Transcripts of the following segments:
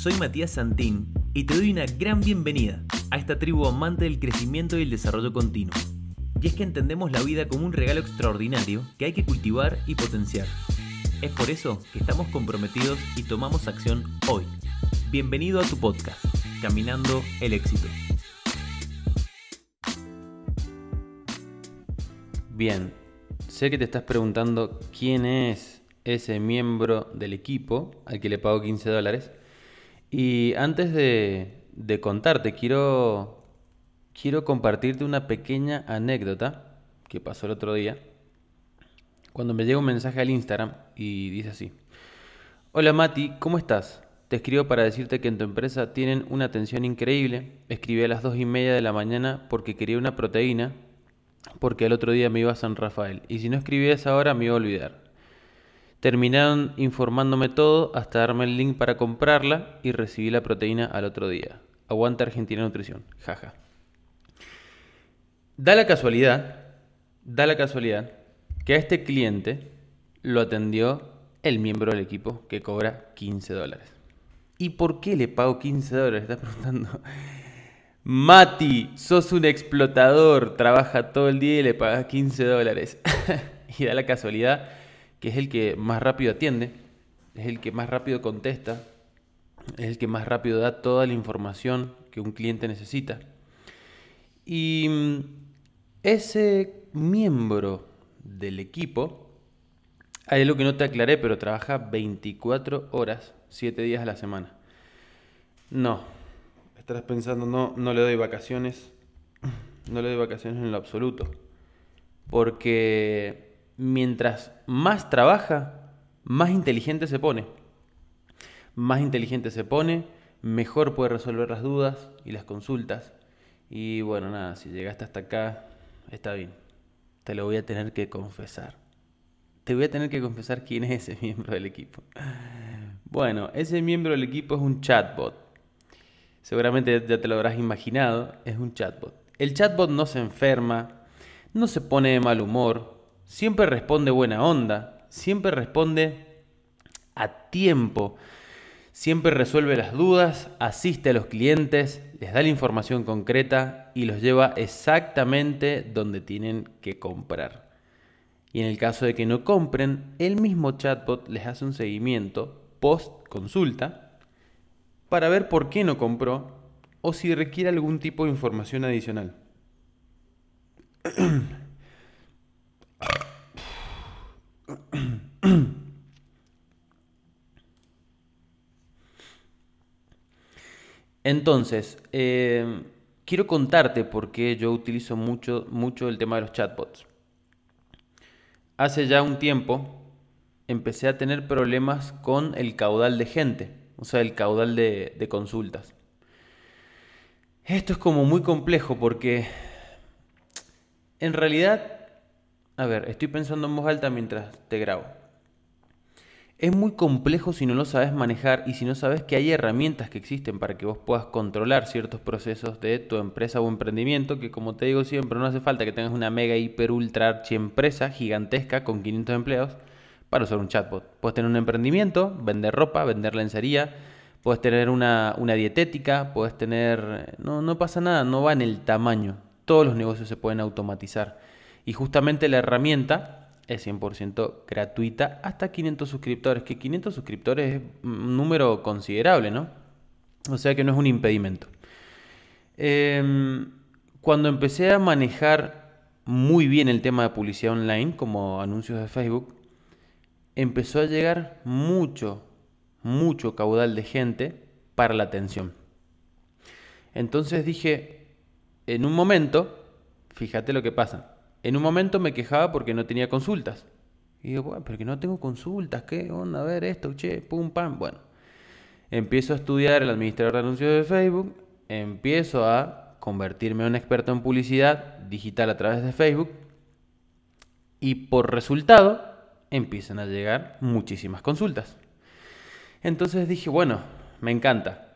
soy Matías Santín y te doy una gran bienvenida a esta tribu amante del crecimiento y el desarrollo continuo. Y es que entendemos la vida como un regalo extraordinario que hay que cultivar y potenciar. Es por eso que estamos comprometidos y tomamos acción hoy. Bienvenido a tu podcast, Caminando el éxito. Bien, sé que te estás preguntando quién es ese miembro del equipo al que le pago 15 dólares. Y antes de, de contarte, quiero, quiero compartirte una pequeña anécdota que pasó el otro día. Cuando me llega un mensaje al Instagram y dice así. Hola Mati, ¿cómo estás? Te escribo para decirte que en tu empresa tienen una atención increíble. Escribí a las 2 y media de la mañana porque quería una proteína, porque el otro día me iba a San Rafael. Y si no escribí a esa hora me iba a olvidar. Terminaron informándome todo hasta darme el link para comprarla y recibí la proteína al otro día. Aguanta Argentina Nutrición. Jaja. Da la casualidad, da la casualidad que a este cliente lo atendió el miembro del equipo que cobra 15 dólares. ¿Y por qué le pago 15 dólares? Está preguntando. Mati, sos un explotador, trabaja todo el día y le pagas 15 dólares. y da la casualidad que es el que más rápido atiende, es el que más rápido contesta, es el que más rápido da toda la información que un cliente necesita. Y mm, ese miembro del equipo, hay algo que no te aclaré, pero trabaja 24 horas, 7 días a la semana. No, estarás pensando, no, no le doy vacaciones, no le doy vacaciones en lo absoluto, porque mientras más trabaja, más inteligente se pone. Más inteligente se pone, mejor puede resolver las dudas y las consultas. Y bueno, nada, si llegaste hasta acá, está bien. Te lo voy a tener que confesar. Te voy a tener que confesar quién es ese miembro del equipo. Bueno, ese miembro del equipo es un chatbot. Seguramente ya te lo habrás imaginado, es un chatbot. El chatbot no se enferma, no se pone de mal humor, siempre responde buena onda, siempre responde a tiempo, siempre resuelve las dudas, asiste a los clientes, les da la información concreta y los lleva exactamente donde tienen que comprar. Y en el caso de que no compren, el mismo chatbot les hace un seguimiento post consulta para ver por qué no compró o si requiere algún tipo de información adicional. Entonces, eh, quiero contarte por qué yo utilizo mucho, mucho el tema de los chatbots. Hace ya un tiempo empecé a tener problemas con el caudal de gente, o sea, el caudal de, de consultas. Esto es como muy complejo porque en realidad a ver, estoy pensando en voz alta mientras te grabo. Es muy complejo si no lo sabes manejar y si no sabes que hay herramientas que existen para que vos puedas controlar ciertos procesos de tu empresa o emprendimiento, que como te digo siempre, no hace falta que tengas una mega, hiper, ultra, archi empresa gigantesca con 500 empleados para usar un chatbot. Puedes tener un emprendimiento, vender ropa, vender lencería, puedes tener una, una dietética, puedes tener... No, no pasa nada, no va en el tamaño. Todos los negocios se pueden automatizar. Y justamente la herramienta es 100% gratuita hasta 500 suscriptores, que 500 suscriptores es un número considerable, ¿no? O sea que no es un impedimento. Em, cuando empecé a manejar muy bien el tema de publicidad online, como anuncios de Facebook, empezó a llegar mucho, mucho caudal de gente para la atención. Entonces dije, en un momento, fíjate lo que pasa, en un momento me quejaba porque no tenía consultas. Y digo, bueno, pero que no tengo consultas, ¿qué onda? A ver esto, che, pum, pam. Bueno, empiezo a estudiar el administrador de anuncios de Facebook, empiezo a convertirme en un experto en publicidad digital a través de Facebook y por resultado empiezan a llegar muchísimas consultas. Entonces dije, bueno, me encanta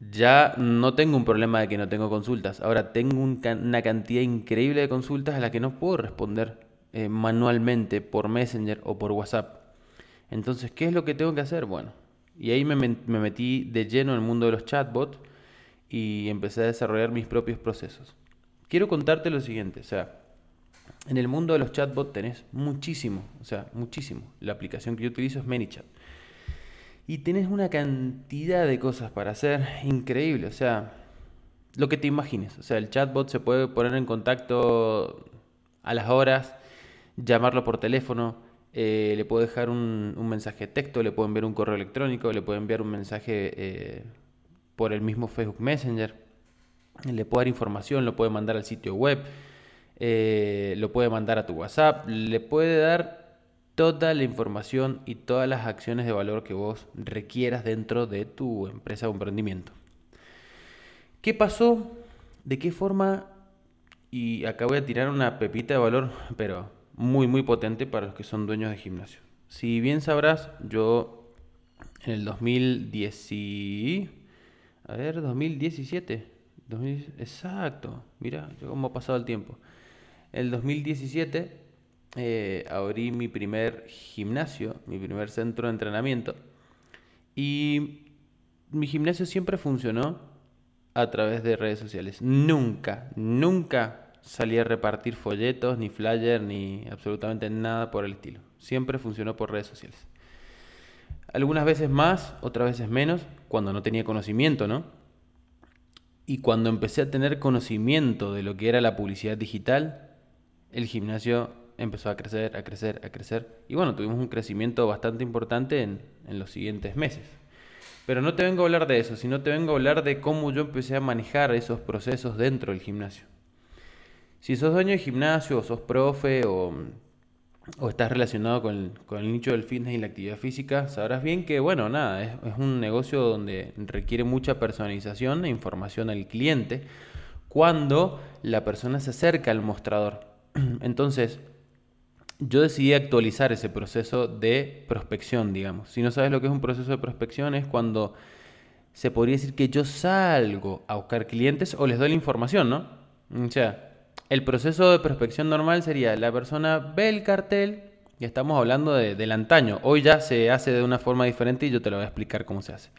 ya no tengo un problema de que no tengo consultas. Ahora tengo una cantidad increíble de consultas a las que no puedo responder eh, manualmente por Messenger o por WhatsApp. Entonces, ¿qué es lo que tengo que hacer? Bueno, Y ahí me, me metí de lleno en el mundo de los chatbots y empecé a desarrollar mis propios procesos. Quiero contarte lo siguiente, o sea, en el mundo de los chatbots tenés muchísimo, o sea, muchísimo. La aplicación que yo utilizo es ManyChat. Y tenés una cantidad de cosas para hacer increíble, o sea, lo que te imagines. O sea, el chatbot se puede poner en contacto a las horas, llamarlo por teléfono, eh, le puedo dejar un, mensaje de texto, le puedo enviar un correo electrónico, le puedo enviar un mensaje eh, por el mismo Facebook Messenger, le puedo dar información, lo puede mandar al sitio web, eh, lo puede mandar a tu WhatsApp, le puede dar toda la información y todas las acciones de valor que vos requieras dentro de tu empresa o emprendimiento. ¿Qué pasó? ¿De qué forma? Y acá voy a tirar una pepita de valor, pero muy, muy potente para los que son dueños de gimnasio. Si bien sabrás, yo en el 2010... A ver, 2017. exacto. Mira, cómo ha pasado el tiempo. El 2017 eh, abrí mi primer gimnasio, mi primer centro de entrenamiento. Y mi gimnasio siempre funcionó a través de redes sociales. Nunca, nunca salí a repartir folletos, ni flyers, ni absolutamente nada por el estilo. Siempre funcionó por redes sociales. Algunas veces más, otras veces menos, cuando no tenía conocimiento, ¿no? Y cuando empecé a tener conocimiento de lo que era la publicidad digital, el gimnasio empezó a crecer, a crecer, a crecer. Y bueno, tuvimos un crecimiento bastante importante en, en los siguientes meses. Pero no te vengo a hablar de eso, sino te vengo a hablar de cómo yo empecé a manejar esos procesos dentro del gimnasio. Si sos dueño de gimnasio, o sos profe, o, estás relacionado con el, nicho del fitness y la actividad física, sabrás bien que, bueno, nada, es un negocio donde requiere mucha personalización e información al cliente cuando la persona se acerca al mostrador. Entonces, yo decidí actualizar ese proceso de prospección, digamos. Si no sabes lo que es un proceso de prospección, es cuando se podría decir que yo salgo a buscar clientes o les doy la información, ¿no? O sea, el proceso de prospección normal sería la persona ve el cartel, y estamos hablando de, del antaño. Hoy ya se hace de una forma diferente y yo te lo voy a explicar cómo se hace.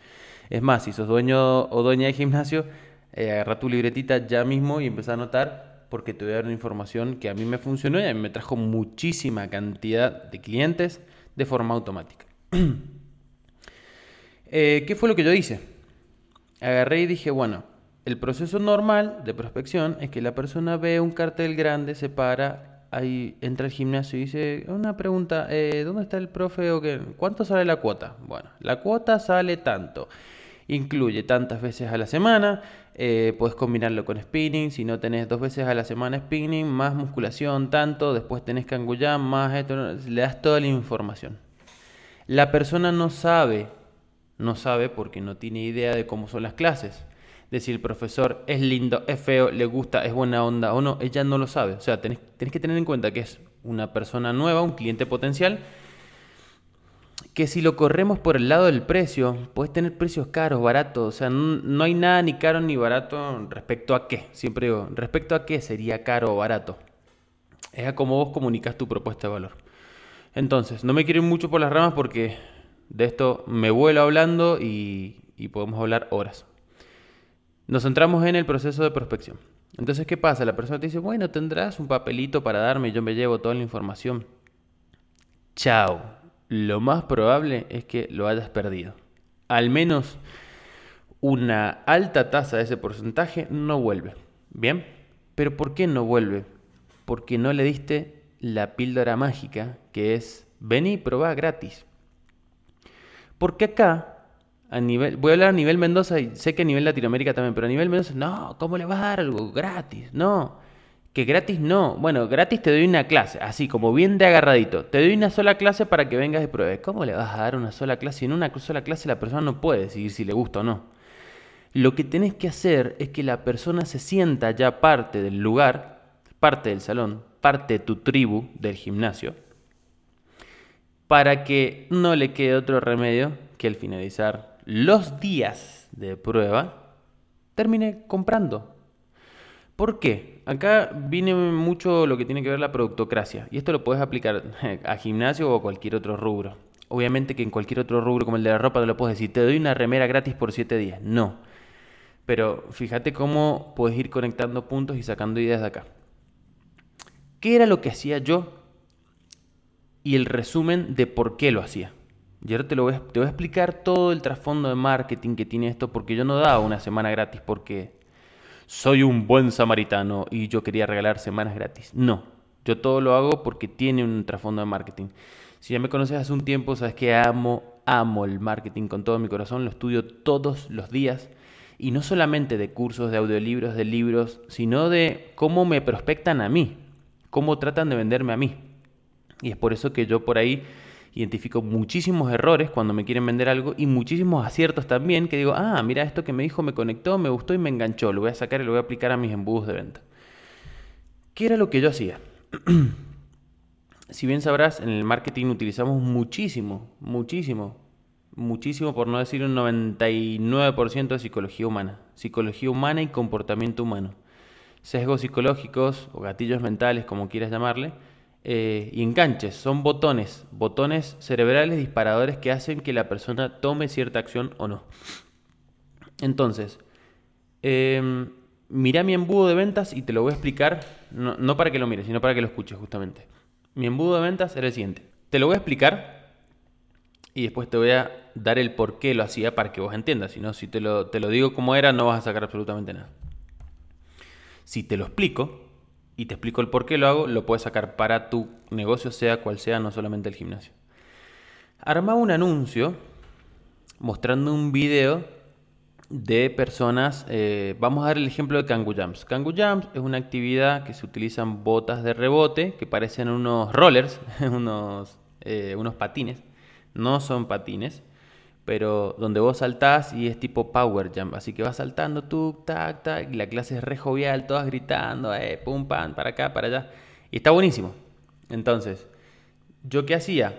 Es más, si sos dueño o dueña de gimnasio, eh, agarra tu libretita ya mismo y empieza a anotar porque te voy a dar una información que a mí me funcionó y a mí me trajo muchísima cantidad de clientes de forma automática. Eh, ¿Qué fue lo que yo hice? Agarré y dije, bueno, el proceso normal de prospección es que la persona ve un cartel grande, se para, ahí entra al gimnasio y dice, una pregunta, eh, ¿dónde está el profe o qué? ¿Cuánto sale la cuota? Bueno, la cuota sale tanto. Incluye tantas veces a la semana, eh, puedes combinarlo con spinning, si no tenés dos veces a la semana spinning, más musculación, tanto, después tenés cangullán, más esto, le das toda la información. La persona no sabe, no sabe porque no tiene idea de cómo son las clases. De si el profesor es lindo, es feo, le gusta, es buena onda o no, ella no lo sabe. O sea, tenés, tenés que tener en cuenta que es una persona nueva, un cliente potencial, que si lo corremos por el lado del precio, puedes tener precios caros, baratos, o sea, no, hay nada ni caro ni barato respecto a qué, siempre digo, respecto a qué sería caro o barato. Es a cómo vos comunicas tu propuesta de valor. Entonces, no me quiero ir mucho por las ramas porque de esto me vuelo hablando y, y podemos hablar horas. Nos centramos en el proceso de prospección. Entonces, ¿qué pasa? La persona te dice, bueno, tendrás un papelito para darme, yo me llevo toda la información. Chao lo más probable es que lo hayas perdido. Al menos una alta tasa de ese porcentaje no vuelve. ¿Bien? Pero ¿por qué no vuelve? Porque no le diste la píldora mágica que es vení y probá gratis. Porque acá, a nivel, voy a hablar a nivel Mendoza y sé que a nivel Latinoamérica también, pero a nivel Mendoza, no, ¿cómo le vas a dar algo gratis? No. Que gratis no. Bueno, gratis te doy una clase, así como bien de agarradito. Te doy una sola clase para que vengas y pruebes. ¿Cómo le vas a dar una sola clase? En una sola clase la persona no puede decidir si le gusta o no. Lo que tenés que hacer es que la persona se sienta ya parte del lugar, parte del salón, parte de tu tribu del gimnasio, para que no le quede otro remedio que al finalizar los días de prueba termine comprando. ¿Por qué? Acá viene mucho lo que tiene que ver la productocracia y esto lo puedes aplicar a gimnasio o a cualquier otro rubro. Obviamente que en cualquier otro rubro como el de la ropa no lo puedes decir, te doy una remera gratis por 7 días. No. Pero fíjate cómo puedes ir conectando puntos y sacando ideas de acá. ¿Qué era lo que hacía yo? Y el resumen de por qué lo hacía. Y ahora te, lo voy te voy a explicar todo el trasfondo de marketing que tiene esto, porque yo no daba una semana gratis porque soy un buen samaritano y yo quería regalar semanas gratis. No, yo todo lo hago porque tiene un trasfondo de marketing. Si ya me conoces hace un tiempo, sabes que amo, amo el marketing con todo mi corazón, lo estudio todos los días. Y no solamente de cursos, de audiolibros, de libros, sino de cómo me prospectan a mí, cómo tratan de venderme a mí. Y es por eso que yo por ahí identifico muchísimos errores cuando me quieren vender algo y muchísimos aciertos también que digo, ah, mira esto que me dijo me conectó, me gustó y me enganchó, lo voy a sacar y lo voy a aplicar a mis embudos de venta. ¿Qué era lo que yo hacía? si bien sabrás, en el marketing utilizamos muchísimo, muchísimo, muchísimo, por no decir un 99% de psicología humana. Psicología humana y comportamiento humano. Sesgos psicológicos o gatillos mentales, como quieras llamarle, eh, y enganches, son botones, botones cerebrales disparadores que hacen que la persona tome cierta acción o no. Entonces, em, mira mi embudo de ventas y te lo voy a explicar, no, no, para que lo mires, sino para que lo escuches justamente. Mi embudo de ventas era el siguiente. Te lo voy a explicar y después te voy a dar el por qué lo hacía para que vos entiendas. Si no, si te lo, te lo digo como era, no vas a sacar absolutamente nada. Si te lo explico, y te explico el por qué lo hago, lo puedes sacar para tu negocio, sea cual sea, no solamente el gimnasio. Armaba un anuncio mostrando un video de personas. Eh, vamos a dar el ejemplo de Kangoo Jumps. Kangoo Jumps es una actividad que se utilizan botas de rebote que parecen unos rollers, unos, eh, unos patines. No son patines, pero donde vos saltás y es tipo power jump, así que vas saltando tú, tac, tac, y la clase es re jovial, todas gritando, eh, pum, pam, para acá, para allá, y está buenísimo. Entonces, ¿yo qué hacía?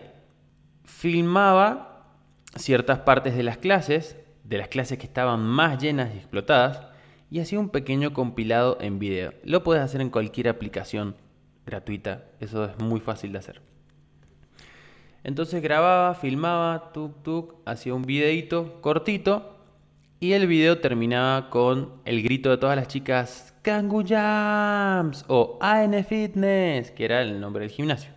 Filmaba ciertas partes de las clases, de las clases que estaban más llenas y explotadas, y hacía un pequeño compilado en video. Lo puedes hacer en cualquier aplicación gratuita, eso es muy fácil de hacer. Entonces grababa, filmaba, tuk tuk, hacía un videito cortito y el video terminaba con el grito de todas las chicas Kangu Jams o AN Fitness, que era el nombre del gimnasio.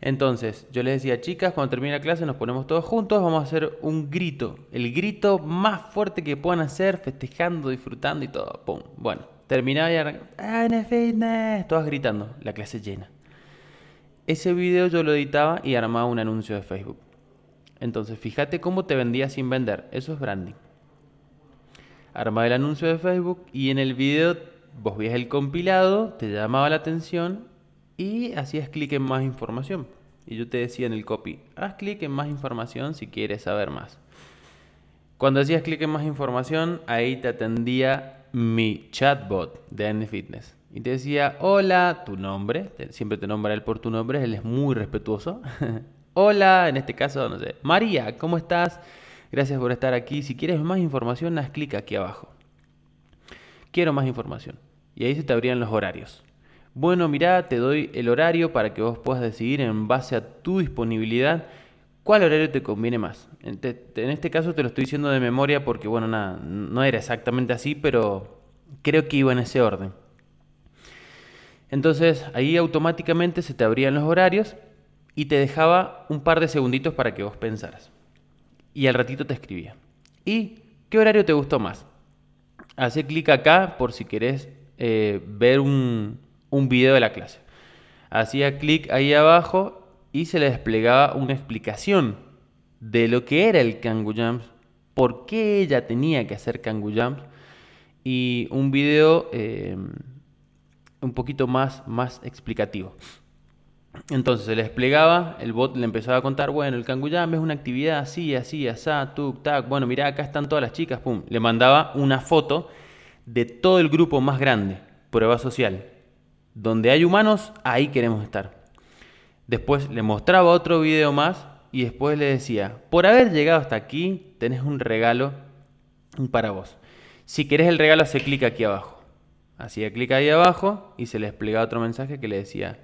Entonces yo les decía, chicas, cuando termine la clase nos ponemos todos juntos, vamos a hacer un grito, el grito más fuerte que puedan hacer, festejando, disfrutando y todo. ¡Pum! Bueno, terminaba y AN Fitness, todas gritando, la clase llena. Ese video yo lo editaba y armaba un anuncio de Facebook. Entonces, fíjate cómo te vendía sin vender. Eso es branding. Armaba el anuncio de Facebook y en el video vos veías el compilado, te llamaba la atención y hacías clic en más información. Y yo te decía en el copy, haz clic en más información si quieres saber más. Cuando hacías clic en más información, ahí te atendía mi chatbot de NFitness y te decía, hola, tu nombre, siempre te nombra él por tu nombre, él es muy respetuoso. hola, en este caso, no sé, María, ¿cómo estás? Gracias por estar aquí. Si quieres más información, haz clic aquí abajo. Quiero más información. Y ahí se te abrían los horarios. Bueno, mira, te doy el horario para que vos puedas decidir en base a tu disponibilidad cuál horario te conviene más. En, en este caso te lo estoy diciendo de memoria porque, bueno, nada, no era exactamente así, pero creo que iba en ese orden. Entonces ahí automáticamente se te abrían los horarios y te dejaba un par de segunditos para que vos pensaras. Y al ratito te escribía. ¿Y qué horario te gustó más? Hace clic acá por si querés eh, ver un, un video de la clase. Hacía clic ahí abajo y se le desplegaba una explicación de lo que era el Kangoo Jumps, por qué ella tenía que hacer Kangoo Jumps y un video... Eh, un poquito más, más explicativo. Entonces se le desplegaba, el bot le empezaba a contar, bueno, el Kanguyam es una actividad así, así, asá, tuk, tac, bueno, mira, acá están todas las chicas, pum. Le mandaba una foto de todo el grupo más grande, prueba social. Donde hay humanos, ahí queremos estar. Después le mostraba otro video más y después le decía, por haber llegado hasta aquí, tenés un regalo para vos. Si querés el regalo, hace clic aquí abajo. Hacía clic ahí abajo y se le desplegaba otro mensaje que le decía,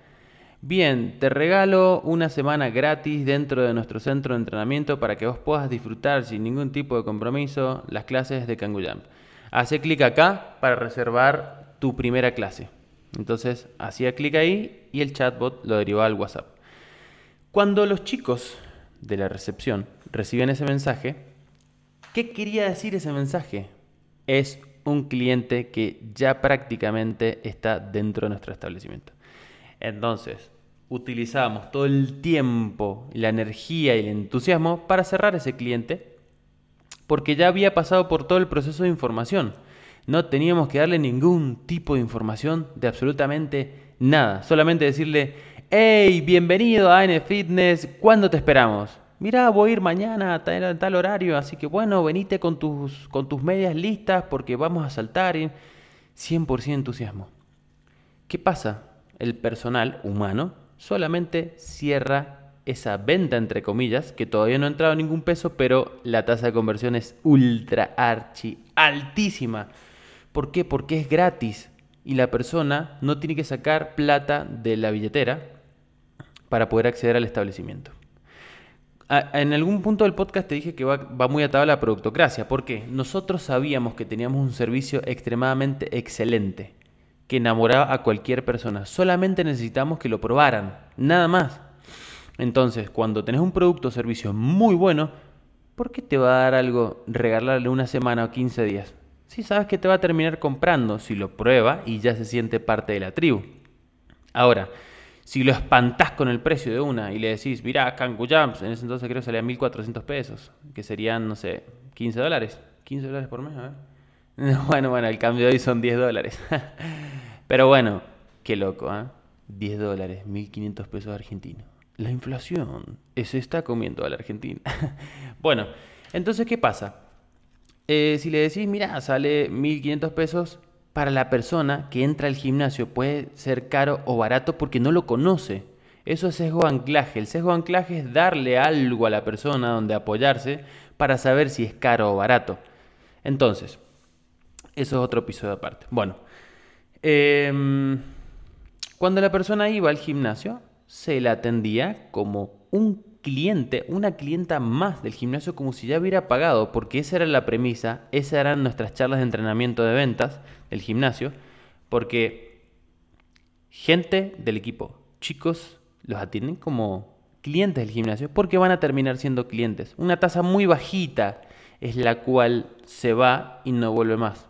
Bien, te regalo una semana gratis dentro de nuestro centro de entrenamiento para que vos puedas disfrutar sin ningún tipo de compromiso las clases de Kangoo Hace clic acá para reservar tu primera clase. Entonces hacía clic ahí y el chatbot lo derivaba al WhatsApp. Cuando los chicos de la recepción reciben ese mensaje, ¿qué quería decir ese mensaje? Es un cliente que ya prácticamente está dentro de nuestro establecimiento. Entonces, utilizamos todo el tiempo, la energía y el entusiasmo para cerrar ese cliente porque ya había pasado por todo el proceso de información. No teníamos que darle ningún tipo de información de absolutamente nada. Solamente decirle, hey, bienvenido a N Fitness, ¿cuándo te esperamos? Mira, voy a ir mañana a tal, horario, así que bueno, venite con tus, con tus medias listas porque vamos a saltar. 100% entusiasmo. ¿Qué pasa? El personal humano solamente cierra esa venta, entre comillas, que todavía no ha entrado ningún peso, pero la tasa de conversión es ultra archi altísima. ¿Por qué? Porque es gratis y la persona no tiene que sacar plata de la billetera para poder acceder al establecimiento en algún punto del podcast te dije que va, muy atado a la productocracia. porque Nosotros sabíamos que teníamos un servicio extremadamente excelente, que enamoraba a cualquier persona. Solamente necesitamos que lo probaran, nada más. Entonces, cuando tenés un producto o servicio muy bueno, ¿por qué te va a dar algo regalarle una semana o 15 días? Si sabes que te va a terminar comprando si lo prueba y ya se siente parte de la tribu. Ahora, si lo espantás con el precio de una y le decís, mira, Kangu Jumps, en ese entonces creo que salía 1.400 pesos, que serían, no sé, 15 dólares. 15 dólares por mes, a ver. Bueno, bueno, el cambio de hoy son 10 dólares. Pero bueno, qué loco, ¿eh? 10 dólares, 1.500 pesos argentinos. La inflación se está comiendo a la Argentina. bueno, entonces, ¿qué pasa? Eh, si le decís, mira, sale 1.500 pesos, para la persona que entra al gimnasio puede ser caro o barato porque no lo conoce. Eso es sesgo anclaje. El sesgo anclaje es darle algo a la persona donde apoyarse para saber si es caro o barato. Entonces, eso es otro episodio aparte. Bueno, em, cuando la persona iba al gimnasio, se la atendía como un cliente, una clienta más del gimnasio como si ya hubiera pagado, porque esa era la premisa, esas eran nuestras charlas de entrenamiento de ventas del gimnasio, porque gente del equipo, chicos, los atienden como clientes del gimnasio, porque van a terminar siendo clientes. Una tasa muy bajita es la cual se va y no vuelve más.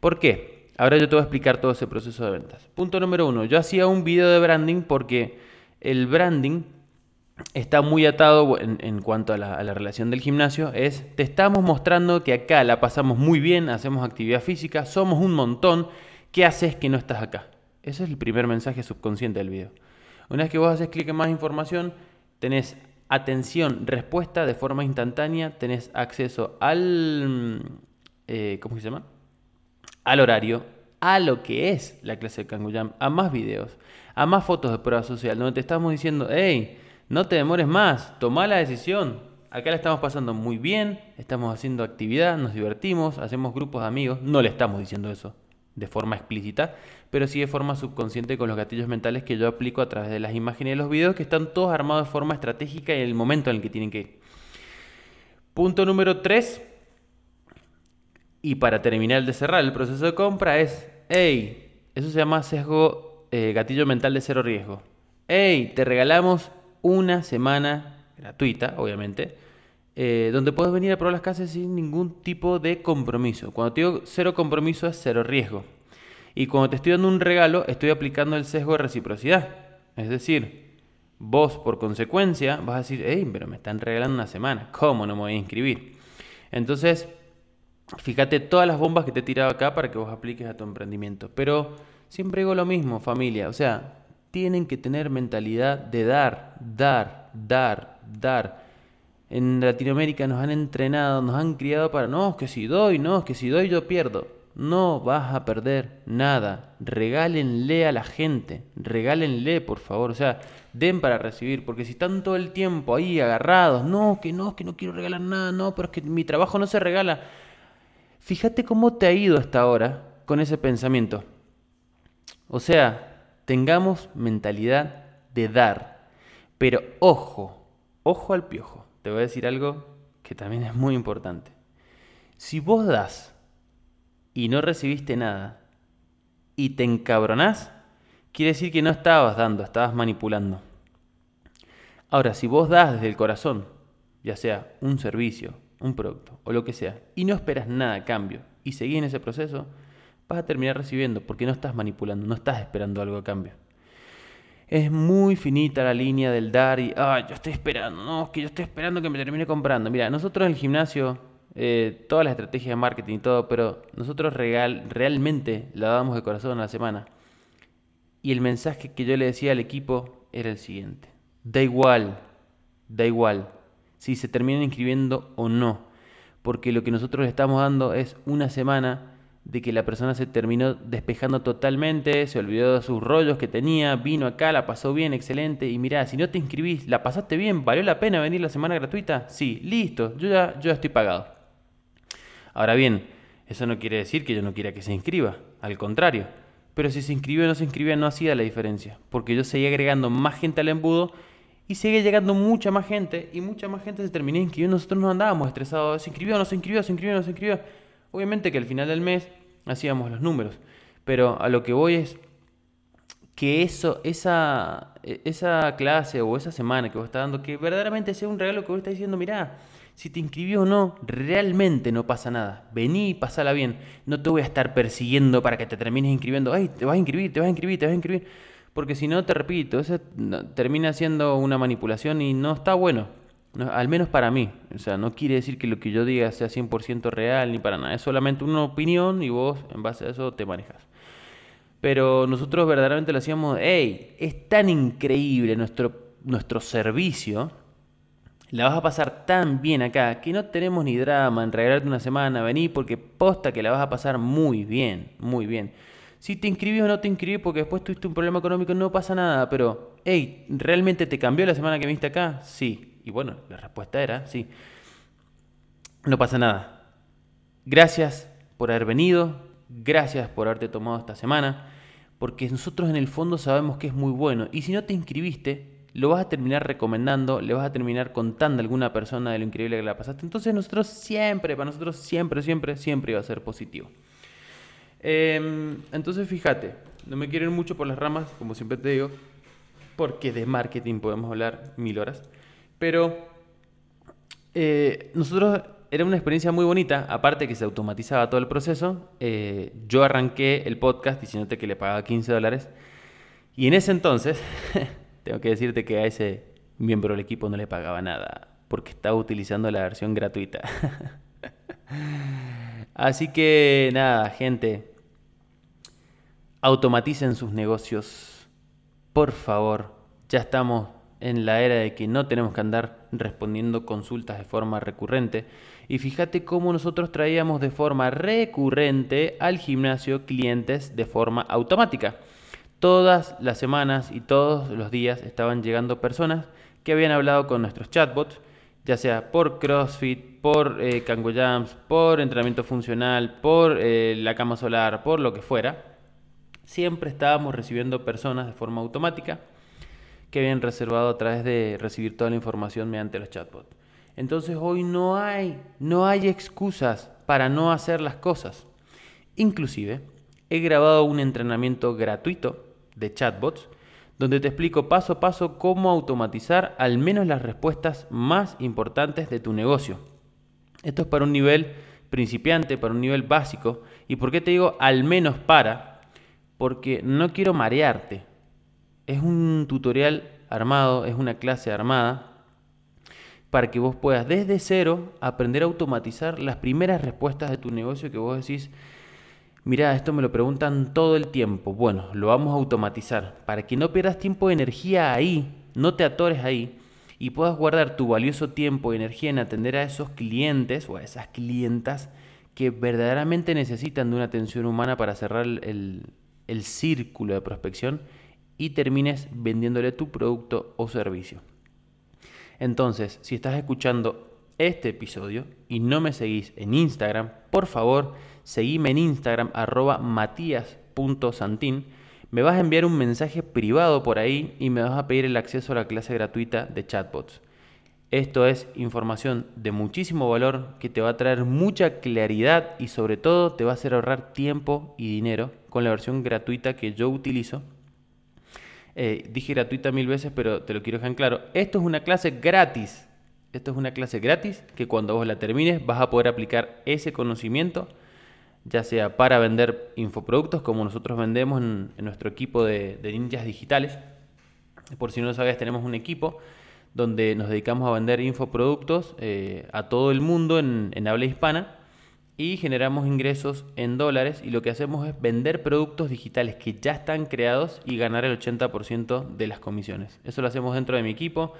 ¿Por qué? Ahora yo te voy a explicar todo ese proceso de ventas. Punto número uno, yo hacía un video de branding porque el branding está muy atado en, cuanto a la, relación del gimnasio, es te estamos mostrando que acá la pasamos muy bien, hacemos actividad física, somos un montón, ¿qué haces que no estás acá? Ese es el primer mensaje subconsciente del video. Una vez que vos haces clic en más información, tenés atención, respuesta de forma instantánea, tenés acceso al... Eh, ¿Cómo se llama? Al horario, a lo que es la clase de Kangoo a más videos, a más fotos de prueba social, donde te estamos diciendo, hey, no te demores más, toma la decisión. Acá la estamos pasando muy bien, estamos haciendo actividad, nos divertimos, hacemos grupos de amigos. No le estamos diciendo eso de forma explícita, pero sí de forma subconsciente con los gatillos mentales que yo aplico a través de las imágenes y los videos que están todos armados de forma estratégica y en el momento en el que tienen que ir. Punto número 3. Y para terminar de cerrar el proceso de compra es, hey, eso se llama sesgo eh, gatillo mental de cero riesgo. Hey, te regalamos una semana gratuita, obviamente, eh, donde puedes venir a probar las casas sin ningún tipo de compromiso. Cuando te digo cero compromiso es cero riesgo. Y cuando te estoy dando un regalo, estoy aplicando el sesgo de reciprocidad. Es decir, vos por consecuencia vas a decir, hey, pero me están regalando una semana, ¿cómo no me voy a inscribir? Entonces, fíjate todas las bombas que te he tirado acá para que vos apliques a tu emprendimiento. Pero siempre digo lo mismo, familia. O sea, tienen que tener mentalidad de dar, dar, dar, dar. En Latinoamérica nos han entrenado, nos han criado para, no, es que si doy, no, es que si doy yo pierdo. No vas a perder nada. Regálenle a la gente, regálenle, por favor. O sea, den para recibir, porque si están todo el tiempo ahí agarrados, no, que no, que no quiero regalar nada, no, pero es que mi trabajo no se regala. Fíjate cómo te ha ido hasta ahora con ese pensamiento. O sea, tengamos mentalidad de dar. Pero ojo, ojo al piojo. Te voy a decir algo que también es muy importante. Si vos das y no recibiste nada y te encabronás, quiere decir que no estabas dando, estabas manipulando. Ahora, si vos das desde el corazón, ya sea un servicio, un producto o lo que sea, y no esperas nada a cambio y seguís en ese proceso, vas a terminar recibiendo porque no estás manipulando, no estás esperando algo a cambio. Es muy finita la línea del dar y, ah, yo estoy esperando, no, que yo estoy esperando que me termine comprando. Mira, nosotros en el gimnasio, eh, todas las estrategias de marketing y todo, pero nosotros real, realmente la damos de corazón a la semana. Y el mensaje que yo le decía al equipo era el siguiente. Da igual, da igual si se terminan inscribiendo o no. Porque lo que nosotros le estamos dando es una semana de que la persona se terminó despejando totalmente, se olvidó de sus rollos que tenía, vino acá, la pasó bien, excelente. Y mirá, si no te inscribís, la pasaste bien, ¿valió la pena venir la semana gratuita? Sí, listo, yo ya, yo ya estoy pagado. Ahora bien, eso no quiere decir que yo no quiera que se inscriba, al contrario. Pero si se inscribió o no se inscribía no hacía la diferencia, porque yo seguía agregando más gente al embudo y sigue llegando mucha más gente y mucha más gente se terminó inscribiendo. Nosotros nos andábamos estresados. Se inscribió, no se inscribió, se inscribió, no se inscribió. Obviamente que al final del mes hacíamos los números. Pero a lo que voy es que eso, esa, esa clase o esa semana que vos estás dando, que verdaderamente sea un regalo que vos estás diciendo, mirá, si te inscribió o no, realmente no pasa nada. Vení y pasala bien. No te voy a estar persiguiendo para que te termines inscribiendo. Ay, te vas a inscribir, te vas a inscribir, te vas a inscribir porque si no, te repito, eso termina siendo una manipulación y no está bueno. Al menos para mí. O sea, no quiere decir que lo que yo diga sea 100% real ni para nada. Es solamente una opinión y vos en base a eso te manejas. Pero nosotros verdaderamente lo hacíamos, hey, es tan increíble nuestro, nuestro servicio, la vas a pasar tan bien acá que no tenemos ni drama en regalarte una semana, vení porque posta que la vas a pasar muy bien, muy bien. Si te inscribís o no te inscribís porque después tuviste un problema económico, no pasa nada. Pero, hey, ¿realmente te cambió la semana que viniste acá? Sí. Y bueno, la respuesta era sí. No pasa nada. Gracias por haber venido. Gracias por haberte tomado esta semana. Porque nosotros en el fondo sabemos que es muy bueno. Y si no te inscribiste, lo vas a terminar recomendando, le vas a terminar contando a alguna persona de lo increíble que la pasaste. Entonces nosotros siempre, para nosotros siempre, siempre, siempre iba a ser positivo. Em, entonces fíjate, no me quieren mucho por las ramas, como siempre te digo, porque de marketing podemos hablar mil horas, pero eh, nosotros era una experiencia muy bonita, aparte que se automatizaba todo el proceso, eh, yo arranqué el podcast diciéndote que le pagaba 15 dólares, y en ese entonces, tengo que decirte que a ese miembro del equipo no le pagaba nada, porque estaba utilizando la versión gratuita. Así que nada, gente, automaticen sus negocios. Por favor, ya estamos en la era de que no tenemos que andar respondiendo consultas de forma recurrente. Y fíjate cómo nosotros traíamos de forma recurrente al gimnasio clientes de forma automática. Todas las semanas y todos los días estaban llegando personas que habían hablado con nuestros chatbots ya sea por CrossFit, por eh, Jams, por entrenamiento funcional, por eh, la cama solar, por lo que fuera, siempre estábamos recibiendo personas de forma automática que habían reservado a través de recibir toda la información mediante los chatbots. Entonces hoy no hay, no hay excusas para no hacer las cosas. Inclusive, he grabado un entrenamiento gratuito de chatbots donde te explico paso a paso cómo automatizar al menos las respuestas más importantes de tu negocio. Esto es para un nivel principiante, para un nivel básico. ¿Y por qué te digo al menos para? Porque no quiero marearte. Es un tutorial armado, es una clase armada para que vos puedas desde cero aprender a automatizar las primeras respuestas de tu negocio que vos decís, Mira, esto me lo preguntan todo el tiempo. Bueno, lo vamos a automatizar para que no pierdas tiempo y energía ahí, no te atores ahí y puedas guardar tu valioso tiempo y energía en atender a esos clientes o a esas clientas que verdaderamente necesitan de una atención humana para cerrar el, el círculo de prospección y termines vendiéndole tu producto o servicio. Entonces, si estás escuchando este episodio y no me seguís en Instagram, por favor, seguime en Instagram arroba matías.santín. me vas a enviar un mensaje privado por ahí y me vas a pedir el acceso a la clase gratuita de chatbots. Esto es información de muchísimo valor que te va a traer mucha claridad y sobre todo te va a hacer ahorrar tiempo y dinero con la versión gratuita que yo utilizo. Eh, dije gratuita mil veces, pero te lo quiero dejar en claro. Esto es una clase gratis. Esto es una clase gratis que cuando vos la termines vas a poder aplicar ese conocimiento ya sea para vender infoproductos como nosotros vendemos en, nuestro equipo de, ninjas digitales. Por si no lo sabes, tenemos un equipo donde nos dedicamos a vender infoproductos eh, a todo el mundo en habla hispana y generamos ingresos en dólares y lo que hacemos es vender productos digitales que ya están creados y ganar el 80% de las comisiones. Eso lo hacemos dentro de mi equipo.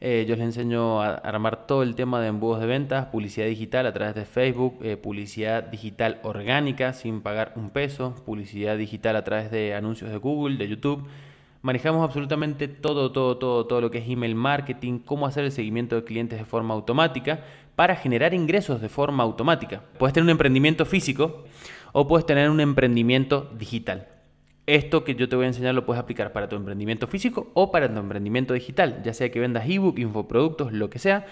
Eh, yo les enseño a armar todo el tema de embudos de ventas, publicidad digital a través de Facebook, eh, publicidad digital orgánica sin pagar un peso, publicidad digital a través de anuncios de Google, de YouTube. Manejamos absolutamente todo, todo, todo, todo lo que es email marketing, cómo hacer el seguimiento de clientes de forma automática para generar ingresos de forma automática. Puedes tener un emprendimiento físico o puedes tener un emprendimiento digital. Esto que yo te voy a enseñar lo puedes aplicar para tu emprendimiento físico o para tu emprendimiento digital, ya sea que vendas ebook, infoproductos, lo que sea,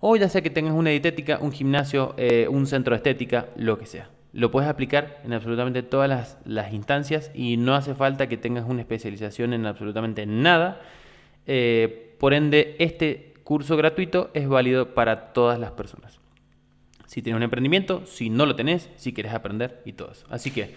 o ya sea que tengas una dietética, un gimnasio, eh, un centro de estética, lo que sea. Lo puedes aplicar en absolutamente todas las, instancias y no hace falta que tengas una especialización en absolutamente nada. Eh, por ende, este curso gratuito es válido para todas las personas. Si tienes un emprendimiento, si no lo tenés, si quieres aprender y todo. Así que,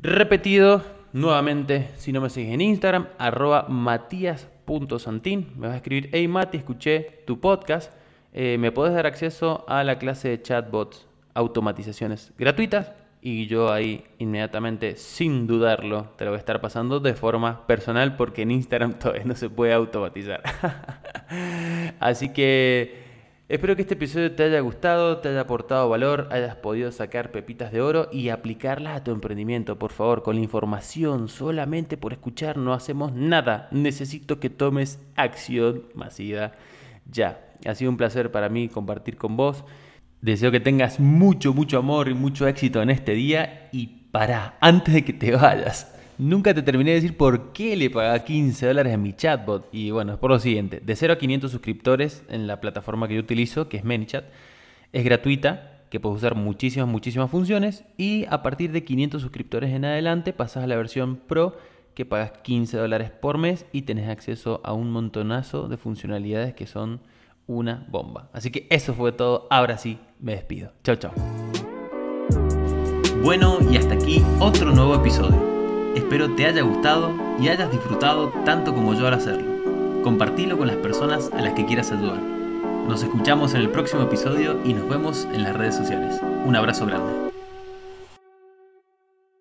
repetido, nuevamente, si no me sigues en Instagram, arroba matías.santín, me vas a escribir, hey Mati, escuché tu podcast, eh, me puedes dar acceso a la clase de chatbots, automatizaciones gratuitas, y yo ahí inmediatamente, sin dudarlo, te lo voy a estar pasando de forma personal porque en Instagram todavía no se puede automatizar. Así que Espero que este episodio te haya gustado, te haya aportado valor, hayas podido sacar pepitas de oro y aplicarlas a tu emprendimiento. Por favor, con la información, solamente por escuchar no hacemos nada. Necesito que tomes acción masiva ya. Ha sido un placer para mí compartir con vos. Deseo que tengas mucho, mucho amor y mucho éxito en este día y para, antes de que te vayas Nunca te terminé de decir por qué le pagaba 15 dólares a mi chatbot. Y bueno, es por lo siguiente. De 0 a 500 suscriptores en la plataforma que yo utilizo, que es ManyChat, es gratuita, que puedes usar muchísimas, muchísimas funciones. Y a partir de 500 suscriptores en adelante pasas a la versión Pro, que pagas 15 dólares por mes y tenés acceso a un montonazo de funcionalidades que son una bomba. Así que eso fue todo. Ahora sí, me despido. Chao, chao. Bueno, y hasta aquí otro nuevo episodio. Espero te haya gustado y hayas disfrutado tanto como yo al hacerlo. Compartilo con las personas a las que quieras ayudar. Nos escuchamos en el próximo episodio y nos vemos en las redes sociales. Un abrazo grande.